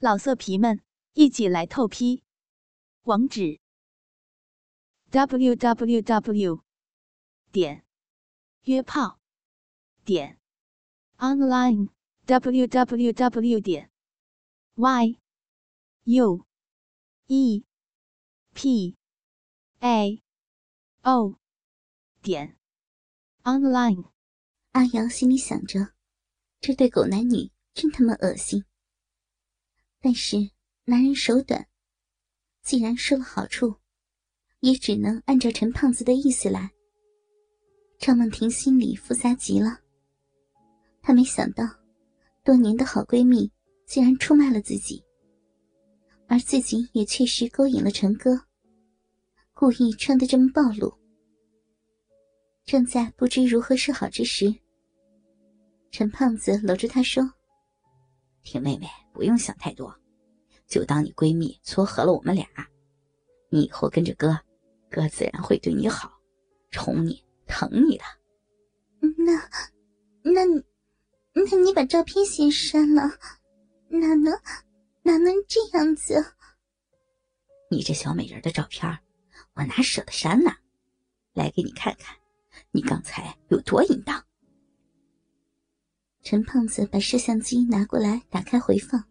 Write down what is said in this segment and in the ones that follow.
老色皮们，一起来透批！网址：w w w 点约炮点 online w w w 点 y u e p a o 点 online。阿瑶心里想着，这对狗男女真他妈恶心。但是男人手短，既然说了好处，也只能按照陈胖子的意思来。赵梦婷心里复杂极了，她没想到，多年的好闺蜜竟然出卖了自己，而自己也确实勾引了陈哥，故意穿得这么暴露。正在不知如何是好之时，陈胖子搂住她说。听妹妹，不用想太多，就当你闺蜜撮合了我们俩。你以后跟着哥，哥自然会对你好，宠你、疼你的。那，那你，那你把照片先删了，哪能，哪能这样子？你这小美人的照片，我哪舍得删呢？来给你看看，你刚才有多淫荡。陈胖子把摄像机拿过来，打开回放。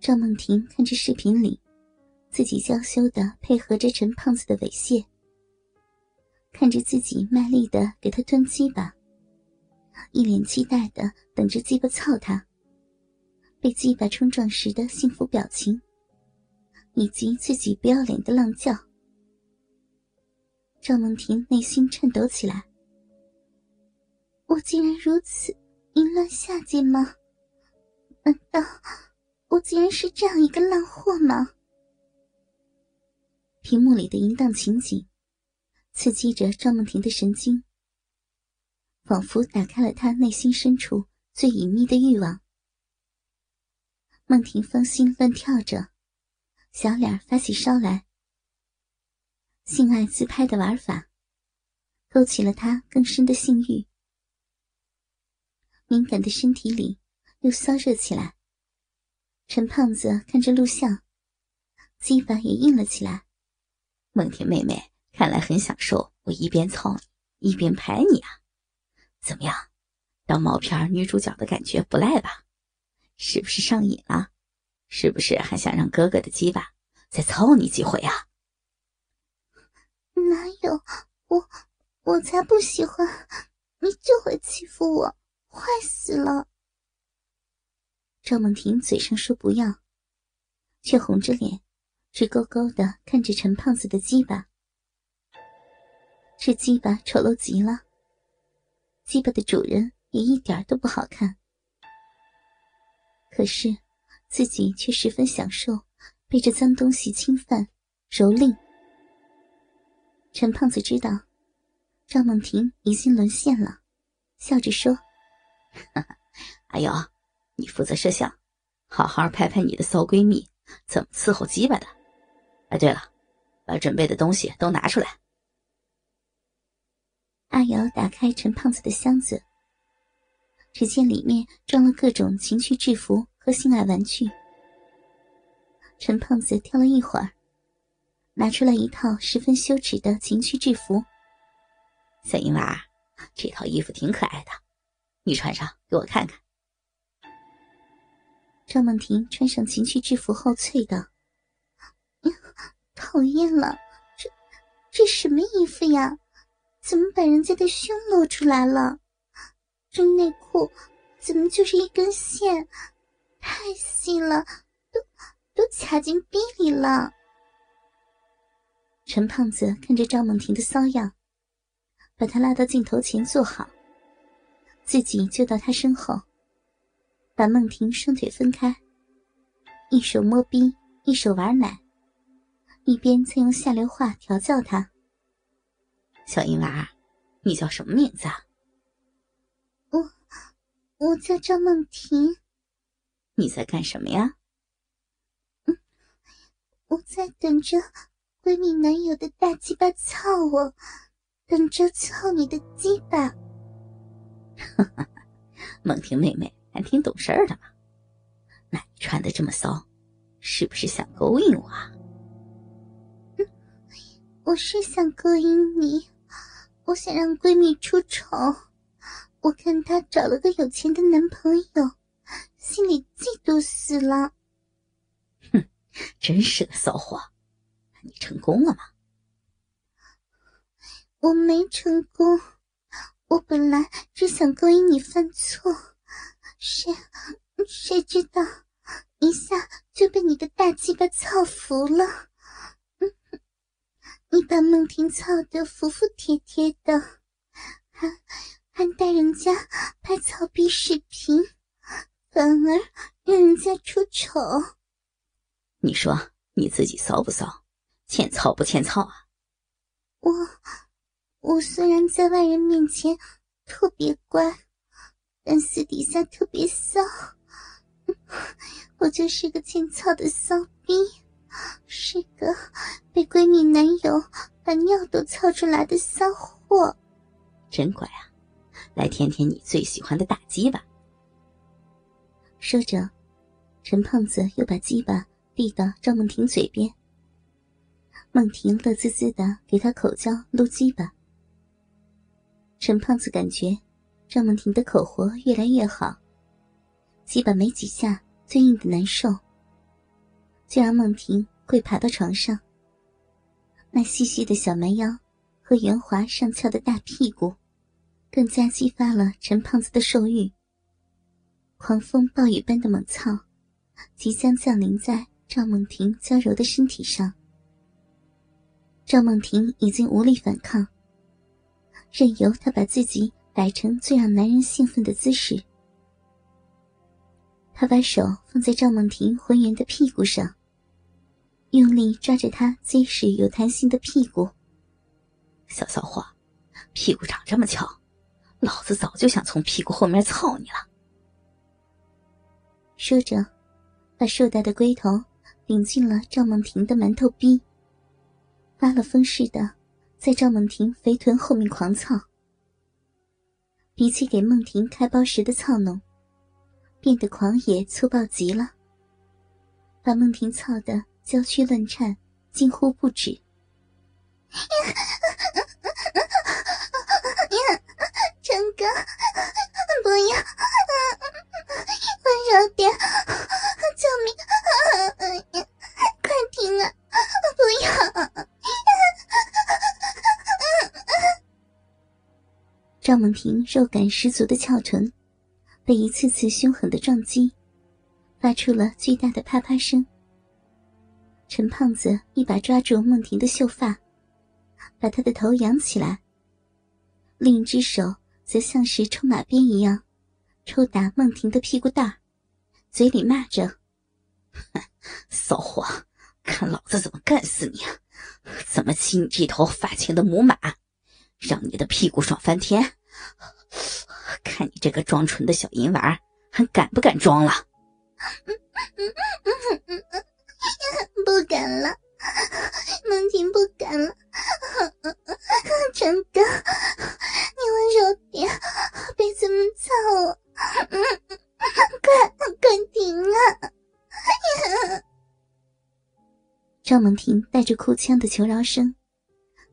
赵梦婷看着视频里，自己娇羞的配合着陈胖子的猥亵，看着自己卖力的给他吞鸡巴，一脸期待的等着鸡巴操他，被鸡巴冲撞时的幸福表情，以及自己不要脸的浪叫。赵梦婷内心颤抖起来，我竟然如此。淫乱下贱吗？难道我竟然是这样一个烂货吗？屏幕里的淫荡情景，刺激着赵梦婷的神经，仿佛打开了她内心深处最隐秘的欲望。梦婷芳心乱跳着，小脸发起烧来。性爱自拍的玩法，勾起了她更深的性欲。敏感的身体里又骚热起来。陈胖子看着录像，鸡巴也硬了起来。梦婷妹妹看来很享受我一边操你一边拍你啊，怎么样？当毛片女主角的感觉不赖吧？是不是上瘾了？是不是还想让哥哥的鸡巴再操你几回啊？哪有我，我才不喜欢！你就会欺负我。坏死了！赵梦婷嘴上说不要，却红着脸，直勾勾的看着陈胖子的鸡巴。这鸡巴丑陋极了，鸡巴的主人也一点都不好看。可是自己却十分享受被这脏东西侵犯、蹂躏。陈胖子知道赵梦婷已经沦陷了，笑着说。阿瑶，你负责摄像，好好拍拍你的骚闺蜜怎么伺候鸡巴的。哎，对了，把准备的东西都拿出来。阿瑶打开陈胖子的箱子，只见里面装了各种情趣制服和性爱玩具。陈胖子挑了一会儿，拿出来一套十分羞耻的情趣制服。小英娃，这套衣服挺可爱的。你穿上给我看看。赵梦婷穿上情趣制服后，啐道：“讨厌了，这这什么衣服呀？怎么把人家的胸露出来了？这内裤怎么就是一根线？太细了，都都卡进逼里了。”陈胖子看着赵梦婷的骚样，把她拉到镜头前坐好。自己就到他身后，把梦婷双腿分开，一手摸逼，一手玩奶，一边在用下流话调教他。小婴娃，你叫什么名字啊？我，我叫赵梦婷。你在干什么呀？嗯，我在等着闺蜜男友的大鸡巴操我，等着操你的鸡巴。梦婷妹妹还挺懂事儿的嘛。那你穿的这么骚，是不是想勾引我啊？我是想勾引你，我想让闺蜜出丑。我看她找了个有钱的男朋友，心里嫉妒死了。哼，真是个骚货！你成功了吗？我没成功。我本来只想勾引你犯错，谁谁知道一下就被你的大鸡巴操服了。你把梦婷操得服服帖帖的，还还带人家拍操逼视频，反而让人家出丑。你说你自己骚不骚？欠操不欠操啊？我。我虽然在外人面前特别乖，但私底下特别骚。我就是个欠操的骚逼，是个被闺蜜男友把尿都操出来的骚货。真乖啊！来舔舔你最喜欢的大鸡巴。说着，陈胖子又把鸡巴递到赵梦婷嘴边。梦婷乐滋滋的给他口交撸鸡巴。陈胖子感觉赵梦婷的口活越来越好，基本没几下最硬的难受，就让梦婷跪爬到床上。那细细的小蛮腰和圆滑上翘的大屁股，更加激发了陈胖子的兽欲。狂风暴雨般的猛操，即将降临在赵梦婷娇柔的身体上。赵梦婷已经无力反抗。任由他把自己摆成最让男人兴奋的姿势。他把手放在赵梦婷浑圆的屁股上，用力抓着她结实有弹性的屁股。小骚货，屁股长这么翘，老子早就想从屁股后面操你了。说着，把硕大的龟头顶进了赵梦婷的馒头逼，发了疯似的。在赵梦婷肥臀后面狂操，比起给梦婷开包时的操弄，变得狂野粗暴极了，把梦婷操得娇躯乱颤，惊呼不止。陈哥，不要，温柔点，救命！赵梦婷肉感十足的翘臀，被一次次凶狠的撞击，发出了巨大的啪啪声。陈胖子一把抓住梦婷的秀发，把她的头扬起来，另一只手则像是抽马鞭一样，抽打梦婷的屁股蛋，嘴里骂着：“哼骚货，看老子怎么干死你！怎么骑你这头发情的母马！”让你的屁股爽翻天！看你这个装纯的小淫娃，还敢不敢装了？不敢了，梦婷不敢了。陈哥，你温柔点，别这么操我！快快停啊！赵梦婷带着哭腔的求饶声。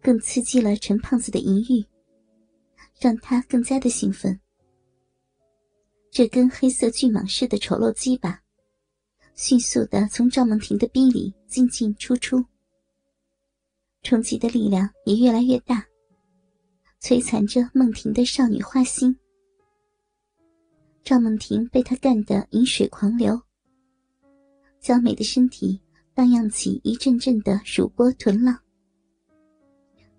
更刺激了陈胖子的淫欲，让他更加的兴奋。这根黑色巨蟒似的丑陋鸡巴，迅速的从赵梦婷的逼里进进出出，冲击的力量也越来越大，摧残着梦婷的少女花心。赵梦婷被他干得饮水狂流，娇美的身体荡漾起一阵阵的乳波臀浪。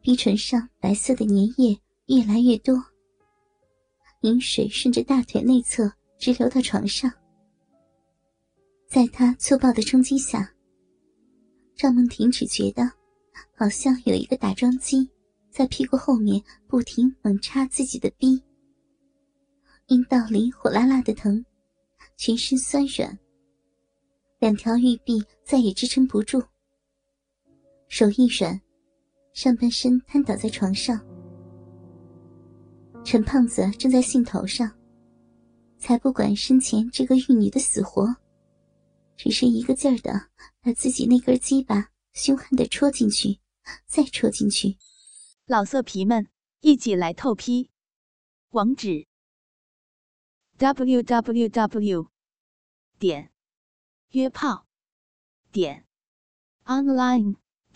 鼻唇上白色的粘液越来越多，饮水顺着大腿内侧直流到床上。在他粗暴的冲击下，赵梦婷只觉得好像有一个打桩机在屁股后面不停猛插自己的逼，阴道里火辣辣的疼，全身酸软，两条玉臂再也支撑不住，手一软。上半身瘫倒在床上，陈胖子正在兴头上，才不管身前这个玉女的死活，只是一个劲儿的把自己那根鸡巴凶悍的戳进去，再戳进去。老色皮们，一起来透批！网址：w w w 点约炮点 online